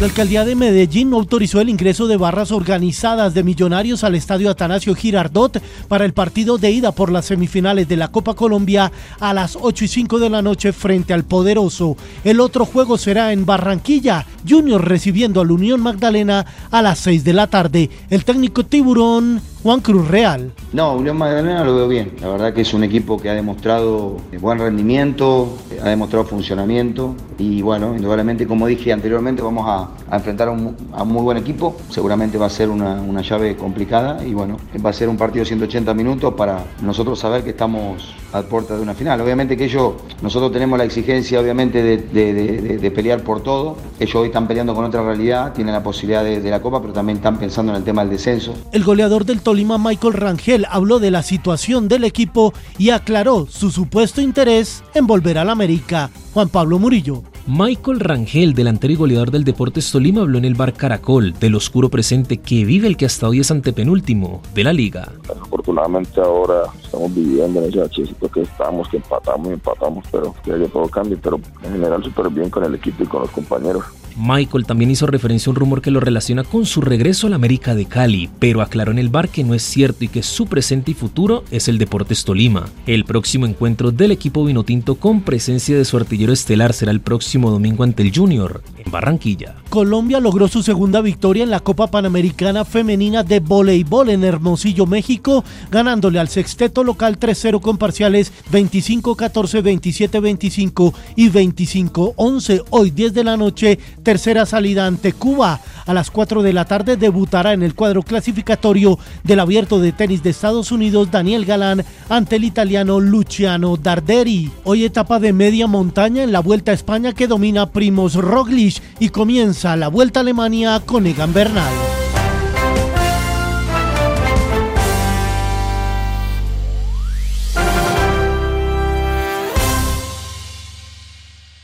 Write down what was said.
La alcaldía de Medellín no autorizó el ingreso de barras organizadas de millonarios al estadio Atanasio Girardot para el partido de ida por las semifinales de la Copa Colombia a las 8 y 5 de la noche frente al Poderoso. El otro juego será en Barranquilla, Junior recibiendo al Unión Magdalena a las 6 de la tarde. El técnico Tiburón Juan Cruz Real. No, Unión Magdalena lo veo bien. La verdad que es un equipo que ha demostrado buen rendimiento, ha demostrado funcionamiento y bueno, indudablemente como dije anteriormente vamos a, enfrentar a un, muy buen equipo. Seguramente va a ser una, llave complicada y bueno, va a ser un partido de 180 minutos para nosotros saber que estamos a puerta de una final. Obviamente que ellos, nosotros tenemos la exigencia obviamente de, pelear por todo. Ellos hoy están peleando con otra realidad, tienen la posibilidad de, la Copa, pero también están pensando en el tema del descenso. El goleador del Tolima, Michael Rangel, habló de la situación del equipo y aclaró su supuesto interés en volver al América. Juan Pablo Murillo. Michael Rangel, delantero y goleador del Deportes Tolima, habló en el bar Caracol del oscuro presente que vive el que hasta hoy es antepenúltimo de la liga. Afortunadamente ahora estamos viviendo en ese hachecito que estamos, que empatamos y empatamos, pero que todo cambie, pero en general súper bien con el equipo y con los compañeros. Michael también hizo referencia a un rumor que lo relaciona con su regreso a la América de Cali, pero aclaró en el bar que no es cierto y que su presente y futuro es el Deportes Tolima. El próximo encuentro del equipo vinotinto con presencia de su artillero estelar será el próximo domingo ante el Junior, en Barranquilla. Colombia logró su segunda victoria en la Copa Panamericana Femenina de Voleibol en Hermosillo, México, ganándole al sexteto local 3-0 con parciales 25-14, 27-25 y 25-11. Hoy 10 de la noche tercera salida ante Cuba. A las 4 de la tarde debutará en el cuadro clasificatorio del abierto de tenis de Estados Unidos Daniel Galán ante el italiano Luciano Darderi. Hoy etapa de media montaña en la Vuelta a España que domina Primos Roglic y comienza la Vuelta a Alemania con Egan Bernal.